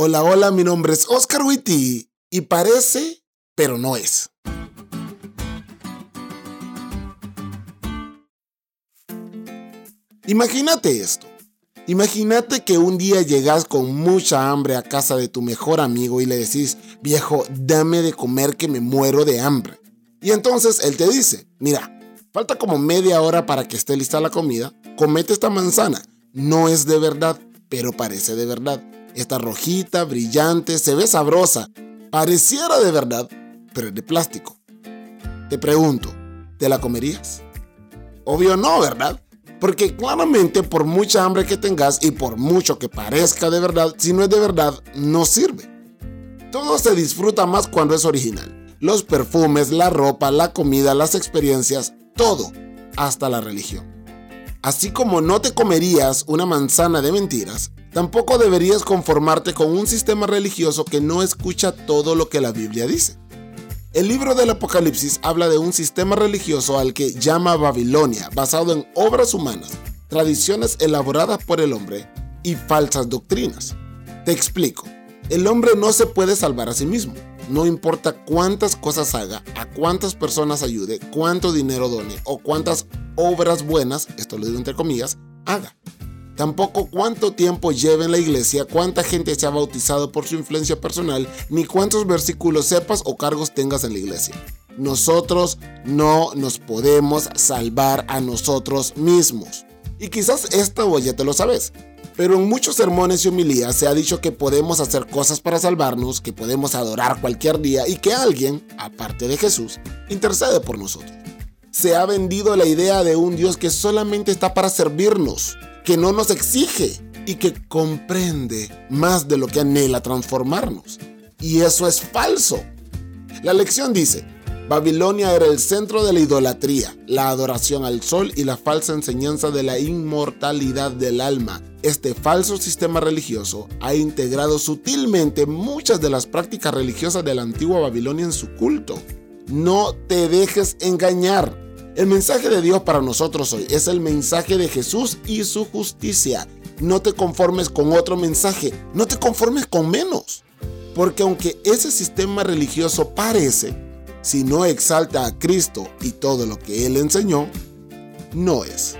Hola, hola, mi nombre es Oscar Witty y parece, pero no es. Imagínate esto. Imagínate que un día llegas con mucha hambre a casa de tu mejor amigo y le decís, viejo, dame de comer que me muero de hambre. Y entonces él te dice, mira, falta como media hora para que esté lista la comida, comete esta manzana. No es de verdad, pero parece de verdad. Está rojita, brillante, se ve sabrosa. Pareciera de verdad, pero es de plástico. Te pregunto, ¿te la comerías? Obvio no, ¿verdad? Porque claramente por mucha hambre que tengas y por mucho que parezca de verdad, si no es de verdad, no sirve. Todo se disfruta más cuando es original. Los perfumes, la ropa, la comida, las experiencias, todo, hasta la religión. Así como no te comerías una manzana de mentiras, tampoco deberías conformarte con un sistema religioso que no escucha todo lo que la Biblia dice. El libro del Apocalipsis habla de un sistema religioso al que llama Babilonia, basado en obras humanas, tradiciones elaboradas por el hombre y falsas doctrinas. Te explico. El hombre no se puede salvar a sí mismo. No importa cuántas cosas haga, a cuántas personas ayude, cuánto dinero done o cuántas obras buenas, esto lo digo entre comillas, haga. Tampoco cuánto tiempo lleve en la iglesia, cuánta gente se ha bautizado por su influencia personal, ni cuántos versículos sepas o cargos tengas en la iglesia. Nosotros no nos podemos salvar a nosotros mismos. Y quizás esto ya te lo sabes. Pero en muchos sermones y homilías se ha dicho que podemos hacer cosas para salvarnos, que podemos adorar cualquier día y que alguien, aparte de Jesús, intercede por nosotros. Se ha vendido la idea de un Dios que solamente está para servirnos, que no nos exige y que comprende más de lo que anhela transformarnos. Y eso es falso. La lección dice, Babilonia era el centro de la idolatría, la adoración al sol y la falsa enseñanza de la inmortalidad del alma. Este falso sistema religioso ha integrado sutilmente muchas de las prácticas religiosas de la antigua Babilonia en su culto. No te dejes engañar. El mensaje de Dios para nosotros hoy es el mensaje de Jesús y su justicia. No te conformes con otro mensaje, no te conformes con menos. Porque aunque ese sistema religioso parece, si no exalta a Cristo y todo lo que Él enseñó, no es.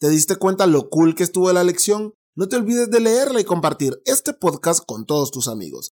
¿Te diste cuenta lo cool que estuvo la lección? No te olvides de leerla y compartir este podcast con todos tus amigos.